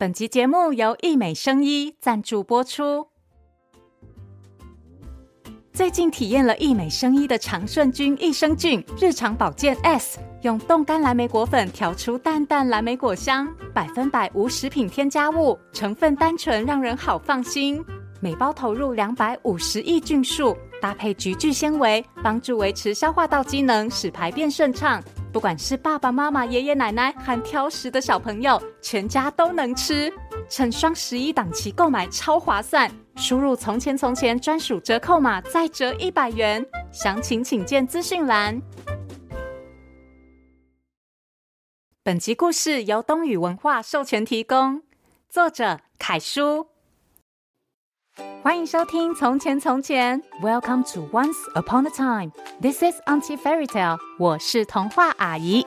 本集节目由义美生医赞助播出。最近体验了义美生医的长顺君益生菌日常保健 S，用冻干蓝莓果粉调出淡淡蓝莓果香，百分百无食品添加物，成分单纯，让人好放心。每包投入两百五十亿菌数，搭配菊苣纤维，帮助维持消化道机能，使排便顺畅。不管是爸爸妈妈、爷爷奶奶，还挑食的小朋友，全家都能吃。趁双十一档期购买超划算，输入“从前从前”专属折扣码，再折一百元。详情请见资讯栏。本集故事由东雨文化授权提供，作者凯叔。欢迎收听《从前从前》，Welcome to Once Upon a Time。This is Auntie Fairy Tale。我是童话阿姨。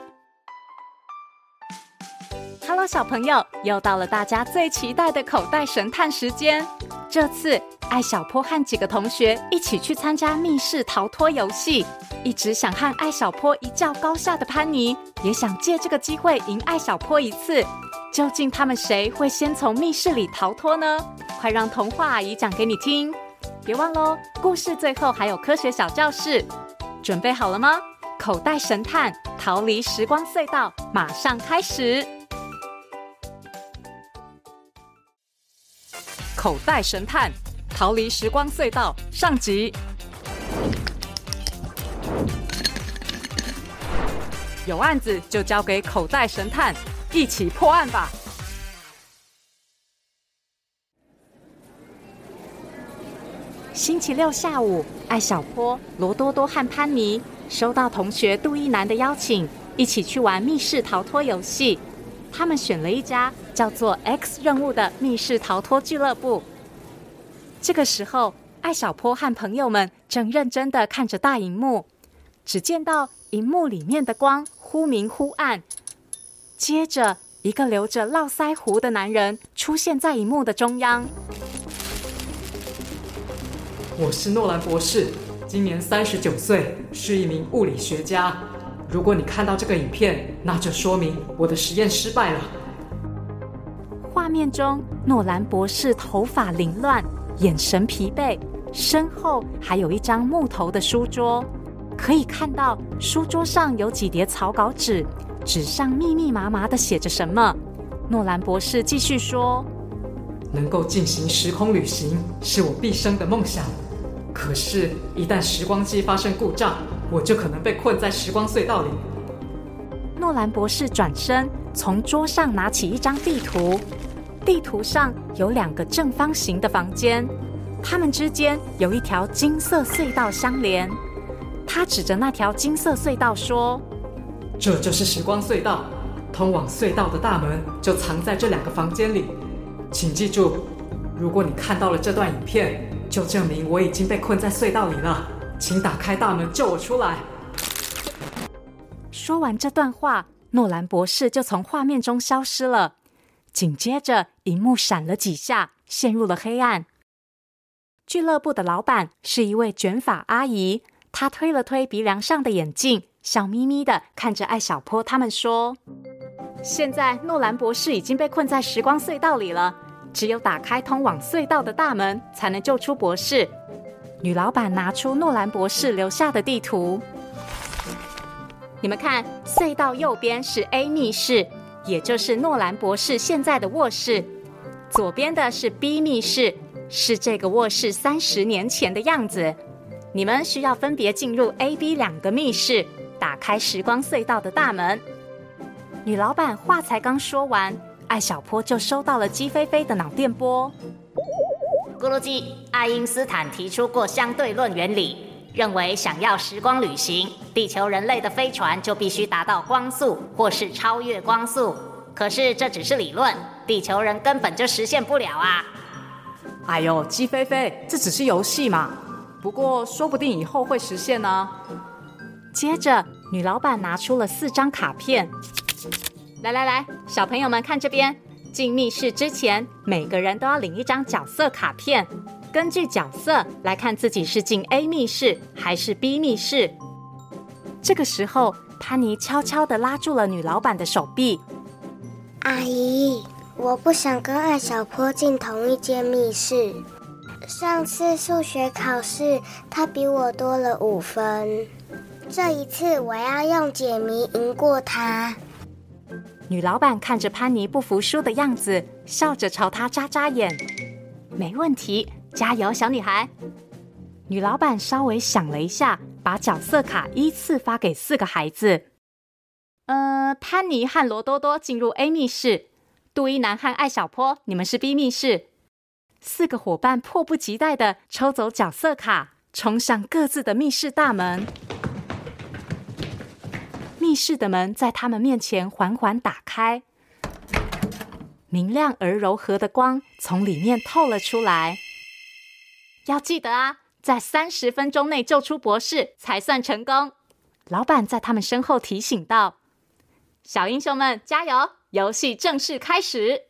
Hello，小朋友，又到了大家最期待的口袋神探时间。这次，艾小坡和几个同学一起去参加密室逃脱游戏。一直想和艾小坡一较高下的潘妮，也想借这个机会赢艾小坡一次。究竟他们谁会先从密室里逃脱呢？快让童话阿姨讲给你听！别忘喽，故事最后还有科学小教室，准备好了吗？口袋神探逃离时光隧道，马上开始！口袋神探逃离时光隧道上集，有案子就交给口袋神探，一起破案吧！星期六下午，艾小坡、罗多多和潘妮收到同学杜一南的邀请，一起去玩密室逃脱游戏。他们选了一家叫做 X 任务的密室逃脱俱乐部。这个时候，艾小坡和朋友们正认真的看着大荧幕，只见到荧幕里面的光忽明忽暗，接着一个留着络腮胡的男人出现在荧幕的中央。我是诺兰博士，今年三十九岁，是一名物理学家。如果你看到这个影片，那就说明我的实验失败了。画面中，诺兰博士头发凌乱，眼神疲惫，身后还有一张木头的书桌，可以看到书桌上有几叠草稿纸，纸上密密麻麻的写着什么。诺兰博士继续说：“能够进行时空旅行，是我毕生的梦想。”可是，一旦时光机发生故障，我就可能被困在时光隧道里。诺兰博士转身，从桌上拿起一张地图，地图上有两个正方形的房间，它们之间有一条金色隧道相连。他指着那条金色隧道说：“这就是时光隧道，通往隧道的大门就藏在这两个房间里。请记住，如果你看到了这段影片。”就证明我已经被困在隧道里了，请打开大门救我出来。说完这段话，诺兰博士就从画面中消失了。紧接着，荧幕闪了几下，陷入了黑暗。俱乐部的老板是一位卷发阿姨，他推了推鼻梁上的眼镜，笑眯眯地看着艾小坡他们说：“现在诺兰博士已经被困在时光隧道里了。”只有打开通往隧道的大门，才能救出博士。女老板拿出诺兰博士留下的地图，你们看，隧道右边是 A 密室，也就是诺兰博士现在的卧室；左边的是 B 密室，是这个卧室三十年前的样子。你们需要分别进入 A、B 两个密室，打开时光隧道的大门。女老板话才刚说完。艾小坡就收到了姬菲菲的脑电波。咕噜鸡，爱因斯坦提出过相对论原理，认为想要时光旅行，地球人类的飞船就必须达到光速或是超越光速。可是这只是理论，地球人根本就实现不了啊！哎呦，鸡飞飞，这只是游戏嘛。不过说不定以后会实现呢。接着，女老板拿出了四张卡片。来来来，小朋友们看这边。进密室之前，每个人都要领一张角色卡片，根据角色来看自己是进 A 密室还是 B 密室。这个时候，潘妮悄悄地拉住了女老板的手臂。阿姨，我不想跟艾小坡进同一间密室。上次数学考试，他比我多了五分。这一次，我要用解谜赢过他。女老板看着潘妮不服输的样子，笑着朝她眨眨眼。没问题，加油，小女孩。女老板稍微想了一下，把角色卡依次发给四个孩子。呃，潘妮和罗多多进入 A 密室，杜伊南和艾小坡，你们是 B 密室。四个伙伴迫不及待地抽走角色卡，冲向各自的密室大门。密室的门在他们面前缓缓打开，明亮而柔和的光从里面透了出来。要记得啊，在三十分钟内救出博士才算成功。老板在他们身后提醒道：“小英雄们，加油！游戏正式开始。”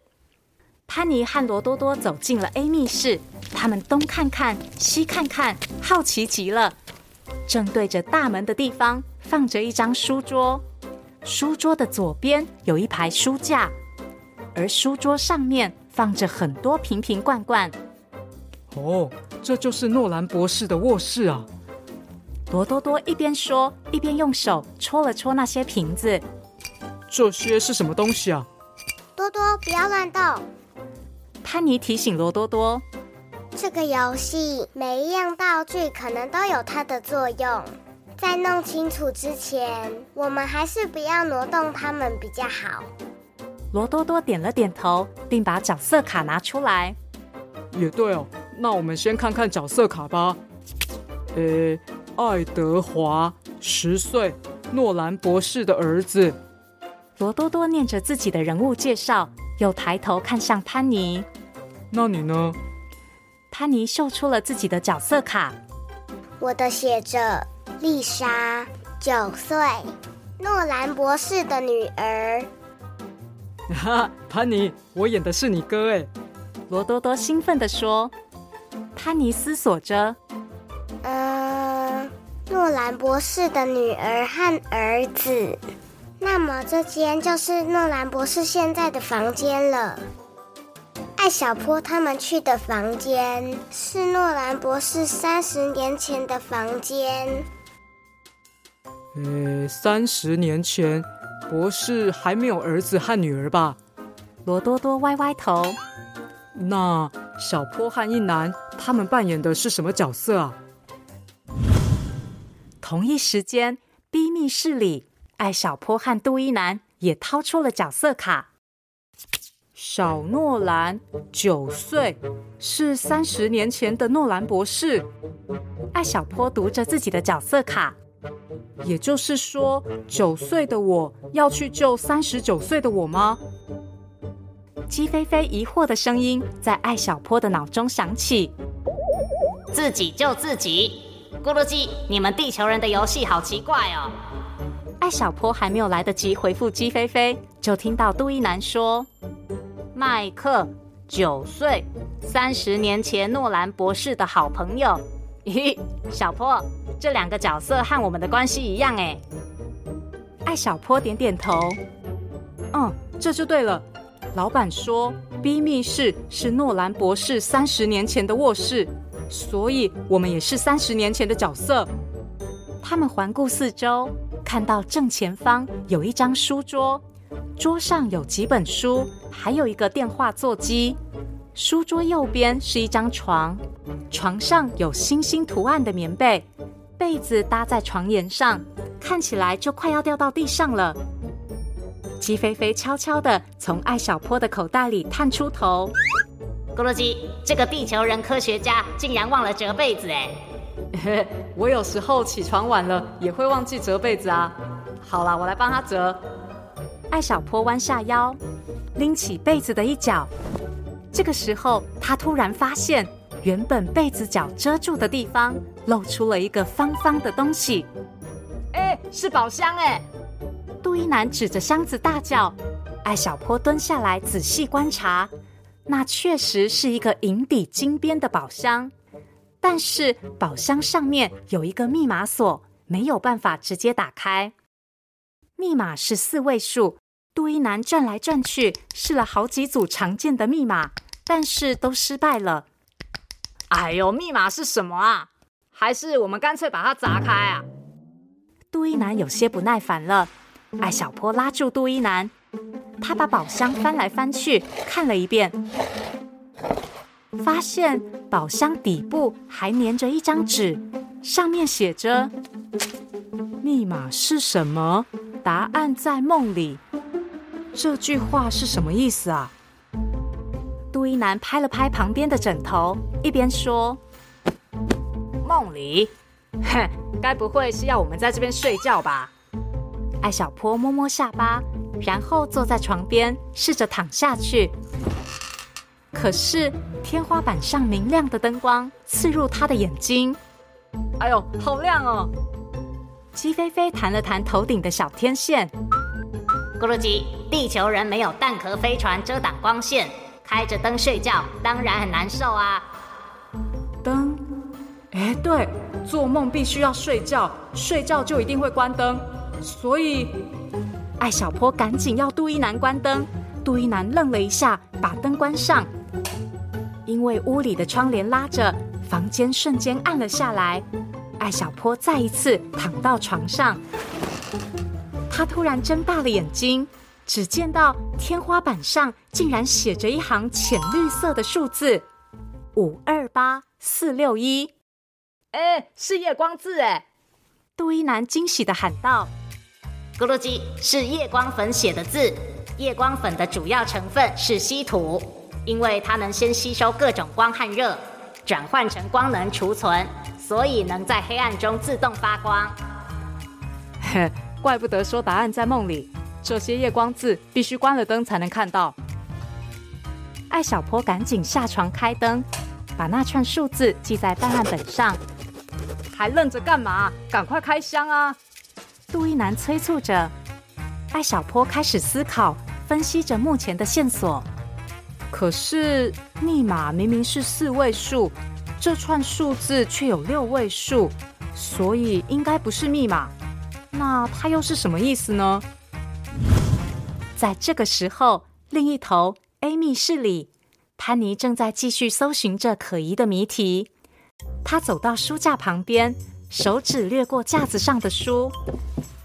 潘妮和罗多多走进了 A 密室，他们东看看，西看看，好奇极了。正对着大门的地方放着一张书桌，书桌的左边有一排书架，而书桌上面放着很多瓶瓶罐罐。哦，这就是诺兰博士的卧室啊！罗多多一边说，一边用手戳了戳那些瓶子。这些是什么东西啊？多多，不要乱动。潘妮提醒罗多多：“这个游戏每一样道具可能都有它的作用，在弄清楚之前，我们还是不要挪动它们比较好。”罗多多点了点头，并把角色卡拿出来。也对哦，那我们先看看角色卡吧。呃，爱德华，十岁，诺兰博士的儿子。罗多多念着自己的人物介绍，又抬头看向潘妮。那你呢？潘妮秀出了自己的角色卡，我的写着丽莎，九岁，诺兰博士的女儿。哈，潘妮，我演的是你哥哎！罗多多兴奋地说。潘妮思索着，嗯，诺兰博士的女儿和儿子，那么这间就是诺兰博士现在的房间了。艾小坡他们去的房间是诺兰博士三十年前的房间。呃，三十年前，博士还没有儿子和女儿吧？罗多多歪歪头。那小坡和一男他们扮演的是什么角色啊？同一时间，B 密室里，艾小坡和杜一男也掏出了角色卡。小诺兰九岁，是三十年前的诺兰博士。艾小坡读着自己的角色卡，也就是说，九岁的我要去救三十九岁的我吗？鸡飞飞疑惑的声音在艾小坡的脑中响起：“自己救自己，咕噜鸡，你们地球人的游戏好奇怪哦。”艾小坡还没有来得及回复鸡飞飞，就听到杜一男说。麦克九岁，三十年前诺兰博士的好朋友。咦，小坡，这两个角色和我们的关系一样哎。艾小坡点点头。嗯，这就对了。老板说，B 密室是诺兰博士三十年前的卧室，所以我们也是三十年前的角色。他们环顾四周，看到正前方有一张书桌。桌上有几本书，还有一个电话座机。书桌右边是一张床，床上有星星图案的棉被，被子搭在床沿上，看起来就快要掉到地上了。鸡飞飞悄悄地从艾小坡的口袋里探出头：“咕噜鸡，这个地球人科学家竟然忘了折被子哎！我有时候起床晚了也会忘记折被子啊。好了，我来帮他折。”艾小坡弯下腰，拎起被子的一角。这个时候，他突然发现，原本被子角遮住的地方，露出了一个方方的东西。哎，是宝箱哎！杜一男指着箱子大叫。艾小坡蹲下来仔细观察，那确实是一个银底金边的宝箱，但是宝箱上面有一个密码锁，没有办法直接打开。密码是四位数。杜一南转来转去，试了好几组常见的密码，但是都失败了。哎呦，密码是什么啊？还是我们干脆把它砸开啊？杜一南有些不耐烦了。艾小坡拉住杜一南，他把宝箱翻来翻去看了一遍，发现宝箱底部还粘着一张纸，上面写着：“密码是什么？答案在梦里。”这句话是什么意思啊？杜伊南拍了拍旁边的枕头，一边说：“梦里，哼，该不会是要我们在这边睡觉吧？”艾小坡摸摸下巴，然后坐在床边，试着躺下去。可是天花板上明亮的灯光刺入他的眼睛，哎呦，好亮哦！鸡飞飞弹了弹头顶的小天线，咕噜鸡，地球人没有蛋壳飞船遮挡光线，开着灯睡觉当然很难受啊。灯？哎，对，做梦必须要睡觉，睡觉就一定会关灯。所以，艾小坡赶紧要杜一南关灯。杜一南愣了一下，把灯关上。因为屋里的窗帘拉着，房间瞬间暗了下来。艾小坡再一次躺到床上，他突然睁大了眼睛，只见到天花板上竟然写着一行浅绿色的数字：五二八四六一。哎，是夜光字哎！杜一男惊喜地喊道。咕噜鸡是夜光粉写的字。夜光粉的主要成分是稀土，因为它能先吸收各种光和热，转换成光能储存，所以能在黑暗中自动发光。嘿，怪不得说答案在梦里，这些夜光字必须关了灯才能看到。艾小坡赶紧下床开灯，把那串数字记在档案本上。还愣着干嘛？赶快开箱啊！杜一男催促着，艾小坡开始思考，分析着目前的线索。可是密码明明是四位数，这串数字却有六位数，所以应该不是密码。那它又是什么意思呢？在这个时候，另一头 A 密室里，潘妮正在继续搜寻着可疑的谜题。她走到书架旁边。手指掠过架子上的书，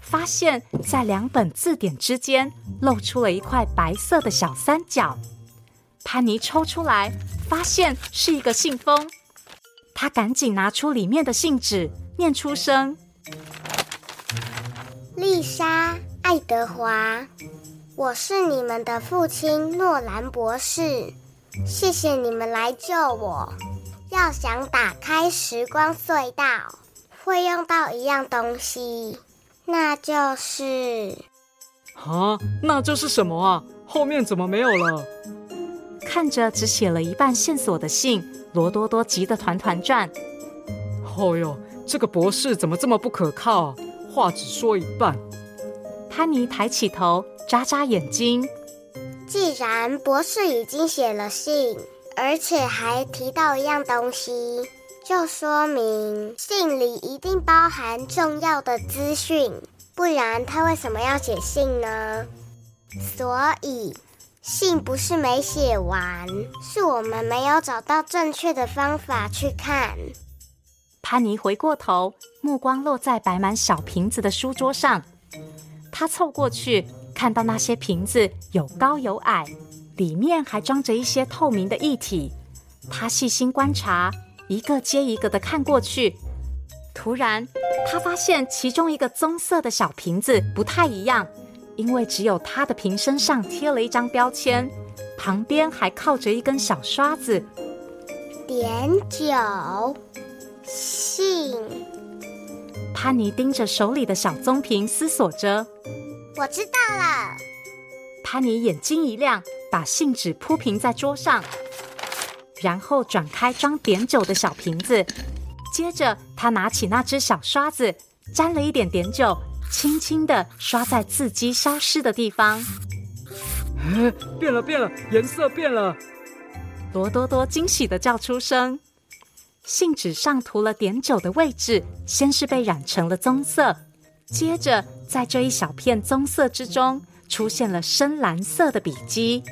发现在两本字典之间露出了一块白色的小三角。潘妮抽出来，发现是一个信封。她赶紧拿出里面的信纸，念出声：“丽莎·爱德华，我是你们的父亲诺兰博士，谢谢你们来救我。要想打开时光隧道。”会用到一样东西，那就是……啊，那就是什么啊？后面怎么没有了？看着只写了一半线索的信，罗多多急得团团转。哦哟，这个博士怎么这么不可靠啊？话只说一半。潘妮抬起头，眨眨眼睛。既然博士已经写了信，而且还提到一样东西。就说明信里一定包含重要的资讯，不然他为什么要写信呢？所以信不是没写完，是我们没有找到正确的方法去看。潘妮回过头，目光落在摆满小瓶子的书桌上，她凑过去，看到那些瓶子有高有矮，里面还装着一些透明的液体。她细心观察。一个接一个的看过去，突然，他发现其中一个棕色的小瓶子不太一样，因为只有它的瓶身上贴了一张标签，旁边还靠着一根小刷子。碘酒信。潘妮盯着手里的小棕瓶，思索着。我知道了。潘妮眼睛一亮，把信纸铺平在桌上。然后转开装碘酒的小瓶子，接着他拿起那只小刷子，沾了一点碘酒，轻轻的刷在字迹消失的地方。哎，变了变了，颜色变了！罗多多惊喜的叫出声。信纸上涂了碘酒的位置，先是被染成了棕色，接着在这一小片棕色之中，出现了深蓝色的笔迹。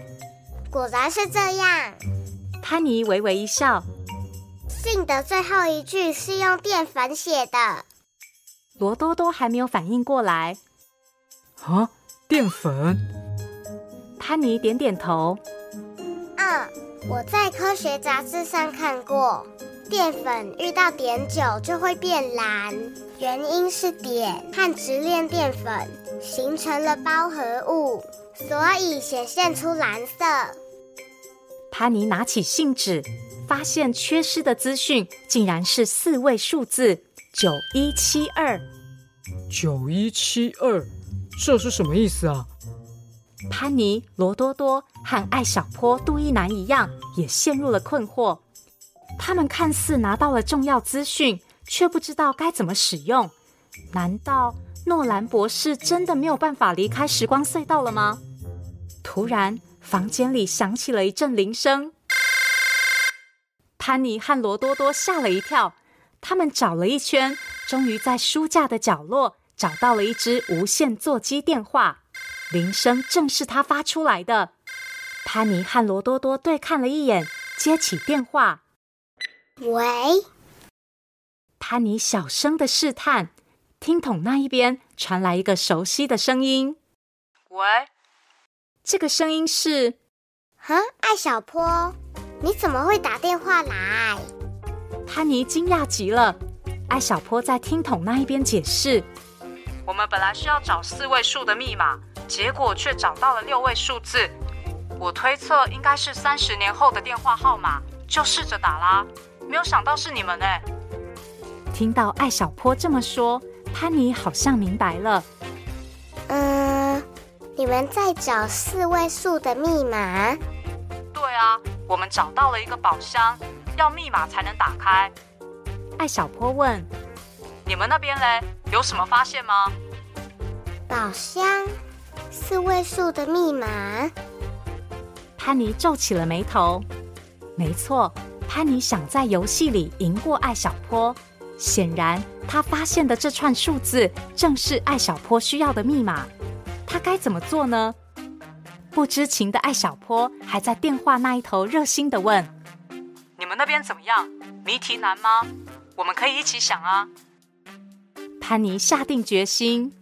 果然是这样。潘妮微微一笑。信的最后一句是用淀粉写的。罗多多还没有反应过来。啊，淀粉？潘妮点点头。嗯，我在科学杂志上看过，淀粉遇到碘酒就会变蓝，原因是碘和直链淀粉形成了包合物，所以显现出蓝色。潘妮拿起信纸，发现缺失的资讯竟然是四位数字九一七二。九一七二，这是什么意思啊？潘尼、罗多多和艾小坡、杜一男一样，也陷入了困惑。他们看似拿到了重要资讯，却不知道该怎么使用。难道诺兰博士真的没有办法离开时光隧道了吗？突然，房间里响起了一阵铃声。潘尼和罗多多吓了一跳，他们找了一圈，终于在书架的角落找到了一只无线座机电话。铃声正是他发出来的。潘尼和罗多多对看了一眼，接起电话。喂。潘尼小声的试探，听筒那一边传来一个熟悉的声音。喂。这个声音是？啊，艾小坡，你怎么会打电话来？潘妮惊讶极了。艾小坡在听筒那一边解释：我们本来是要找四位数的密码。结果却找到了六位数字，我推测应该是三十年后的电话号码，就试着打啦。没有想到是你们呢。听到艾小坡这么说，潘妮好像明白了。嗯，你们在找四位数的密码？对啊，我们找到了一个宝箱，要密码才能打开。艾小坡问：“你们那边嘞，有什么发现吗？”宝箱。四位数的密码，潘妮皱起了眉头。没错，潘妮想在游戏里赢过艾小坡。显然，他发现的这串数字正是艾小坡需要的密码。他该怎么做呢？不知情的艾小坡还在电话那一头热心的问：“你们那边怎么样？谜题难吗？我们可以一起想啊。”潘妮下定决心。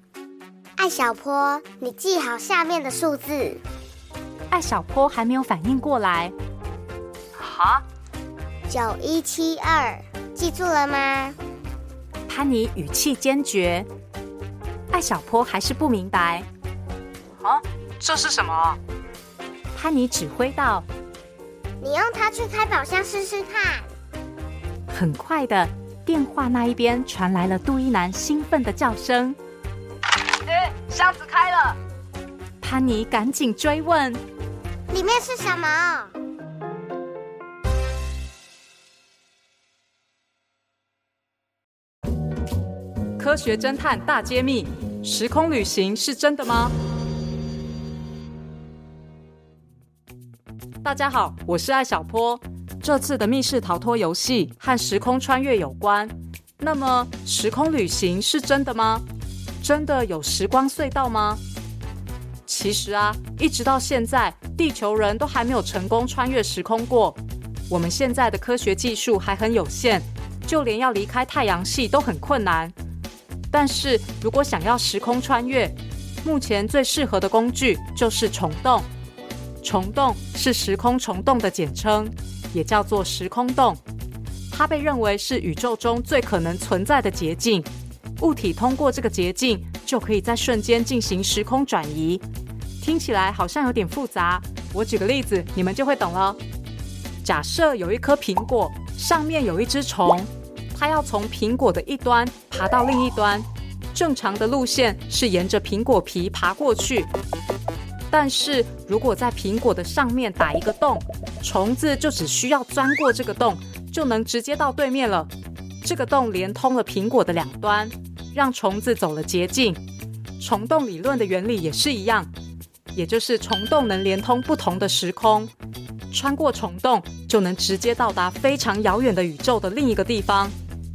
艾小坡，你记好下面的数字。艾小坡还没有反应过来。哈？九一七二，记住了吗？潘妮语气坚决。艾小坡还是不明白。啊？这是什么？潘妮指挥道：“你用它去开宝箱试试看。”很快的，电话那一边传来了杜一男兴奋的叫声。箱子开了，潘妮赶紧追问：“里面是什么？”科学侦探大揭秘：时空旅行是真的吗？大家好，我是艾小坡。这次的密室逃脱游戏和时空穿越有关，那么时空旅行是真的吗？真的有时光隧道吗？其实啊，一直到现在，地球人都还没有成功穿越时空过。我们现在的科学技术还很有限，就连要离开太阳系都很困难。但是如果想要时空穿越，目前最适合的工具就是虫洞。虫洞是时空虫洞的简称，也叫做时空洞。它被认为是宇宙中最可能存在的捷径。物体通过这个捷径，就可以在瞬间进行时空转移。听起来好像有点复杂，我举个例子，你们就会懂了。假设有一颗苹果，上面有一只虫，它要从苹果的一端爬到另一端。正常的路线是沿着苹果皮爬过去，但是如果在苹果的上面打一个洞，虫子就只需要钻过这个洞，就能直接到对面了。这个洞连通了苹果的两端，让虫子走了捷径。虫洞理论的原理也是一样，也就是虫洞能连通不同的时空，穿过虫洞就能直接到达非常遥远的宇宙的另一个地方，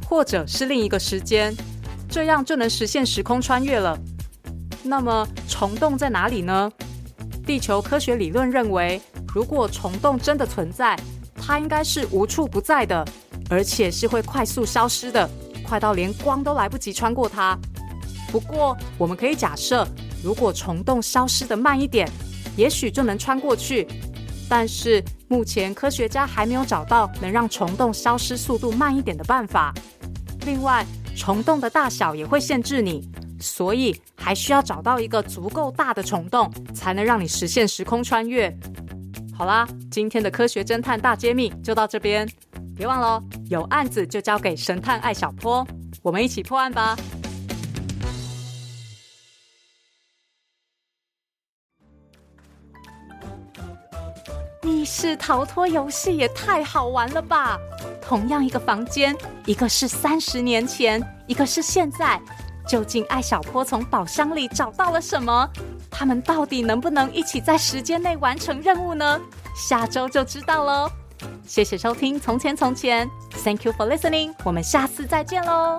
或者是另一个时间，这样就能实现时空穿越了。那么虫洞在哪里呢？地球科学理论认为，如果虫洞真的存在，它应该是无处不在的，而且是会快速消失的，快到连光都来不及穿过它。不过，我们可以假设，如果虫洞消失得慢一点，也许就能穿过去。但是目前科学家还没有找到能让虫洞消失速度慢一点的办法。另外，虫洞的大小也会限制你，所以还需要找到一个足够大的虫洞，才能让你实现时空穿越。好啦，今天的科学侦探大揭秘就到这边。别忘了，有案子就交给神探艾小坡，我们一起破案吧。密室逃脱游戏也太好玩了吧！同样一个房间，一个是三十年前，一个是现在。究竟艾小坡从宝箱里找到了什么？他们到底能不能一起在时间内完成任务呢？下周就知道喽！谢谢收听《从前从前》，Thank you for listening，我们下次再见喽！